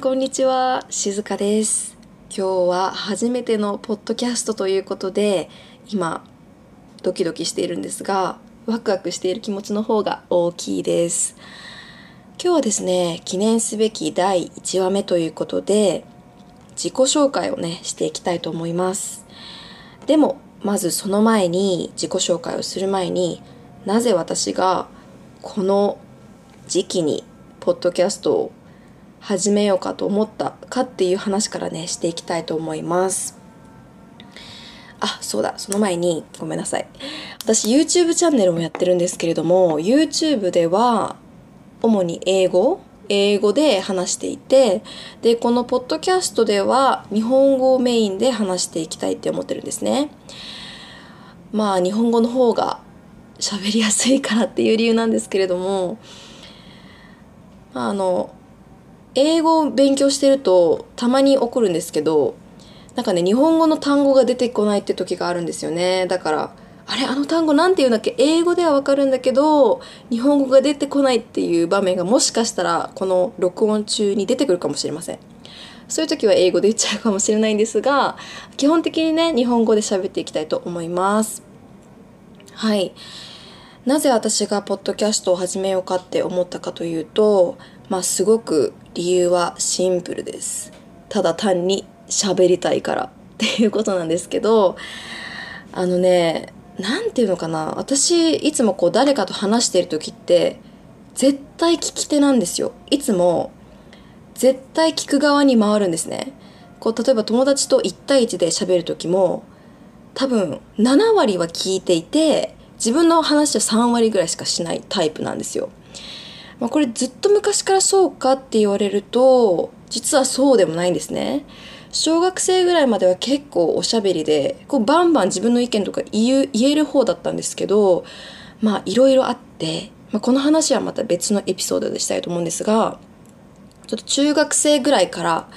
こんにちは。静香です。今日は初めてのポッドキャストということで今ドキドキしているんですがワクワクしている気持ちの方が大きいです。今日はですね記念すべき第1話目ということで自己紹介をねしていきたいと思います。でもまずその前に自己紹介をする前になぜ私がこの時期にポッドキャストを始めようかと思ったかっていう話からねしていきたいと思います。あそうだその前にごめんなさい。私 YouTube チャンネルもやってるんですけれども YouTube では主に英語英語で話していてでこのポッドキャストでは日本語をメインで話していきたいって思ってるんですね。まあ日本語の方が喋りやすいからっていう理由なんですけれどもあの英語を勉強してるとたまに起こるんですけどなんかね日本語の単語が出てこないって時があるんですよね。だからあれあの単語なんて言うんだっけ？英語ではわかるんだけど日本語が出てこないっていう場面がもしかしたらこの録音中に出てくるかもしれません。そういう時は英語で言っちゃうかもしれないんですが基本的にね日本語で喋っていきたいと思います。はい。なぜ私がポッドキャストを始めようかって思ったかというとまあすごく理由はシンプルです。ただ単に喋りたいから。っていうことなんですけどあのね何て言うのかな。私いつもこう誰かと話してる時って絶対聞き手なんですよ。いつも絶対聞く側に回るんですね。こう例えば友達と1対1で喋る時も多分7割は聞いていて自分の話は3割ぐらいしかしないタイプなんですよ。まあ、これずっと昔からそうかって言われると実はそうでもないんですね。小学生ぐらいまでは結構おしゃべりでこうバンバン自分の意見とか言える方だったんですけどまあいろいろあって、まあ、この話はまた別のエピソードでしたいと思うんですがちょっと中学生ぐらいから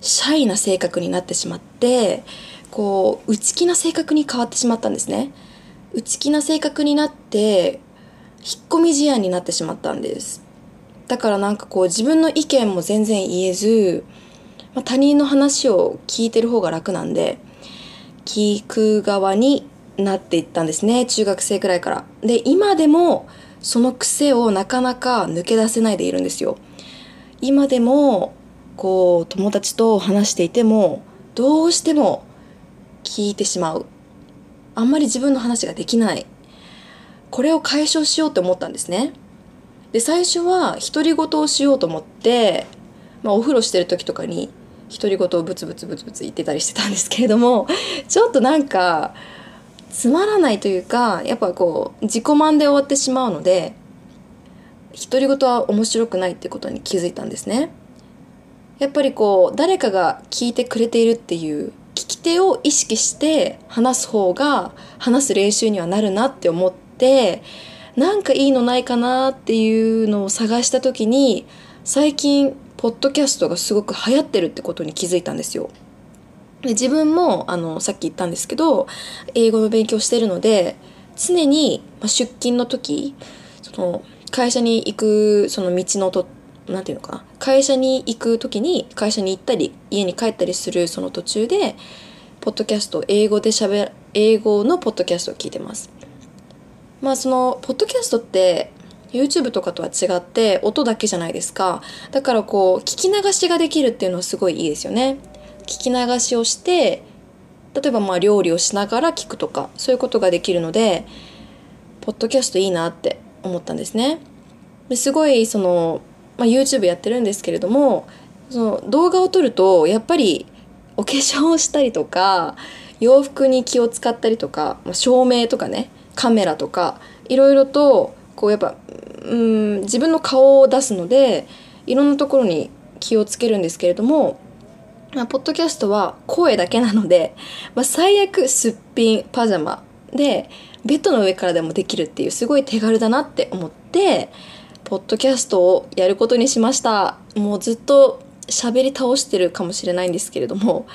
シャイな性格になってしまってこう内気な性格に変わってしまったんですね。内気な性格になって引っ込み思案になってしまったんです。だからなんかこう自分の意見も全然言えず、まあ、他人の話を聞いてる方が楽なんで聞く側になっていったんですね中学生くらいから。で今でもその癖をなかなか抜け出せないでいるんですよ。今でもこう友達と話していてもどうしても聞いてしまう。あんまり自分の話ができない。これを解消しようって思ったんですね。で最初は独り言をしようと思って、まあ、お風呂してる時とかに独り言をブツブツブツブツ言ってたりしてたんですけれども ちょっとなんかつまらないというかやっぱこう自己満で終わってしまうので独り言は面白くないってことに気づいたんですね。やっぱりこう誰かが聞いてくれているっていう聞き手を意識して話す方が話す練習にはなるなって思ってなんかいいのないかなっていうのを探した時に最近ポッドキャストがすごく流行ってるってことに気づいたんですよ。で自分もあのさっき言ったんですけど英語の勉強してるので常に、ま、出勤の時その会社に行くその道のとなんていうのかな会社に行く時に会社に行ったり家に帰ったりするその途中でポッドキャスト英語でしゃべ英語のポッドキャストを聞いてます。まあそのポッドキャストって YouTube とかとは違って音だけじゃないですか。だからこう聞き流しができるっていうのはすごいいいですよね。聞き流しをして例えばまあ料理をしながら聞くとかそういうことができるのでポッドキャストいいなって思ったんですね。ですごいその、まあ、YouTube やってるんですけれどもその動画を撮るとやっぱりお化粧をしたりとか洋服に気を使ったりとか、まあ、照明とかねカメラとかいろいろとこうやっぱうん自分の顔を出すのでいろんなところに気をつけるんですけれども、まあ、ポッドキャストは声だけなので、まあ、最悪すっぴんパジャマでベッドの上からでもできるっていうすごい手軽だなって思ってポッドキャストをやることにしました。もうずっと喋り倒してるかもしれないんですけれども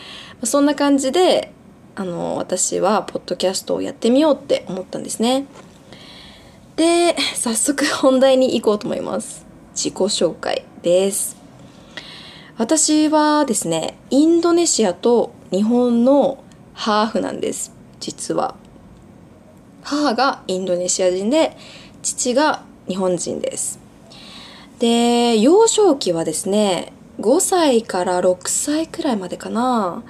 そんな感じであの私はポッドキャストをやってみようって思ったんですね。で早速本題に行こうと思います。自己紹介です。私はですね、インドネシアと日本のハーフなんです、実は。母がインドネシア人で、父が日本人です。で、幼少期はですね、5歳から6歳くらいまでかな、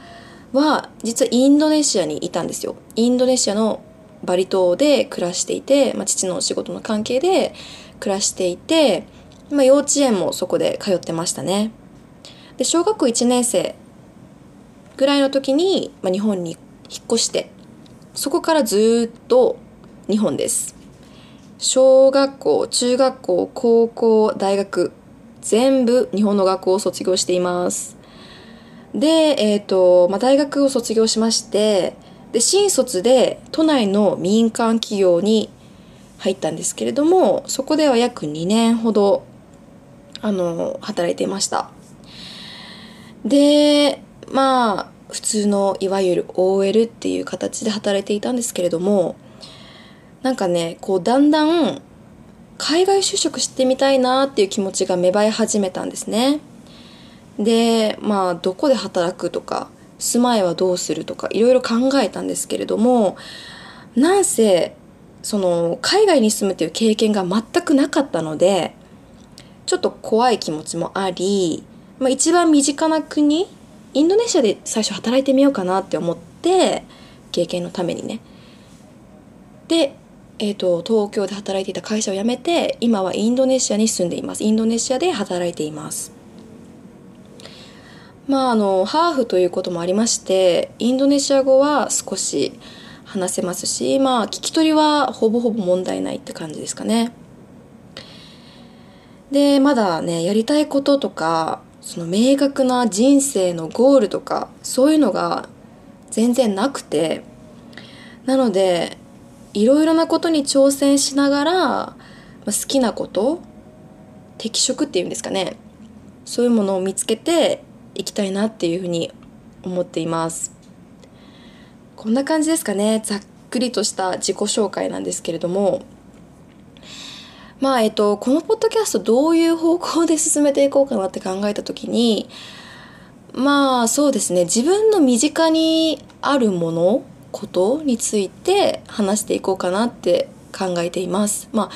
は、実はインドネシアにいたんですよ。インドネシアのバリ島で暮らしていて、まあ、父の仕事の関係で暮らしていて、まあ、幼稚園もそこで通ってましたね。で、小学校1年生ぐらいの時に、まあ、日本に引っ越して、そこからずっと日本です。小学校、中学校、高校、大学、全部日本の学校を卒業しています。で、えっ、と、まあ、大学を卒業しまして、で、新卒で都内の民間企業に入ったんですけれども、そこでは約2年ほど、あの、働いていました。で、まあ、普通のいわゆる OL っていう形で働いていたんですけれども、なんかね、こうだんだん海外就職してみたいなっていう気持ちが芽生え始めたんですね。で、まあ、どこで働くとか、住まいはどうするとか、いろいろ考えたんですけれども、なんせ、その、海外に住むっていう経験が全くなかったので、ちょっと怖い気持ちもあり、まあ、一番身近な国、インドネシアで最初働いてみようかなって思って、経験のためにね。で、えっ、と、東京で働いていた会社を辞めて、今はインドネシアに住んでいます。インドネシアで働いています。まあ、あの、ハーフということもありまして、インドネシア語は少し話せますし、まあ、聞き取りはほぼほぼ問題ないって感じですかね。で、まだね、やりたいこととか、その明確な人生のゴールとか、そういうのが全然なくて、なので、いろいろなことに挑戦しながら、まあ、好きなこと、適職っていうんですかね、そういうものを見つけていきたいなっていうふうに思っています。こんな感じですかね。ざっくりとした自己紹介なんですけれども、まあ、えっと、このポッドキャストどういう方向で進めていこうかなって考えたときに、まあ、そうですね。自分の身近にあるもの、ことについて話していこうかなって考えています。まあ、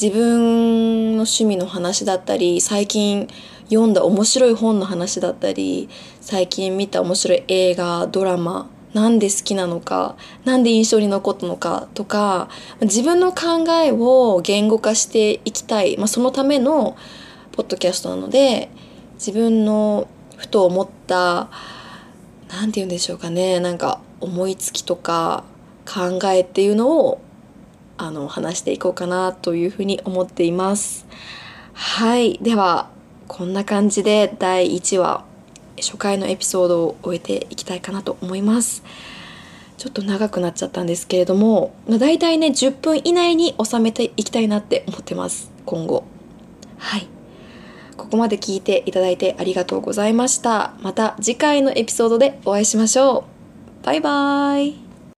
自分の趣味の話だったり、最近読んだ面白い本の話だったり、最近見た面白い映画、ドラマ、なんで好きなのか、なんで印象に残ったのかとか、自分の考えを言語化していきたい、まあ、そのためのポッドキャストなので、自分のふと思った、なんて言うんでしょうかね、なんか思いつきとか考えっていうのをあの話していこうかなというふうに思っています。はい。では、こんな感じで第1話、初回のエピソードを終えていきたいかなと思います。ちょっと長くなっちゃったんですけれども、まあ、大体ね、10分以内に収めていきたいなって思ってます。今後。はい。ここまで聞いていただいてありがとうございました。また次回のエピソードでお会いしましょう。バイバーイ。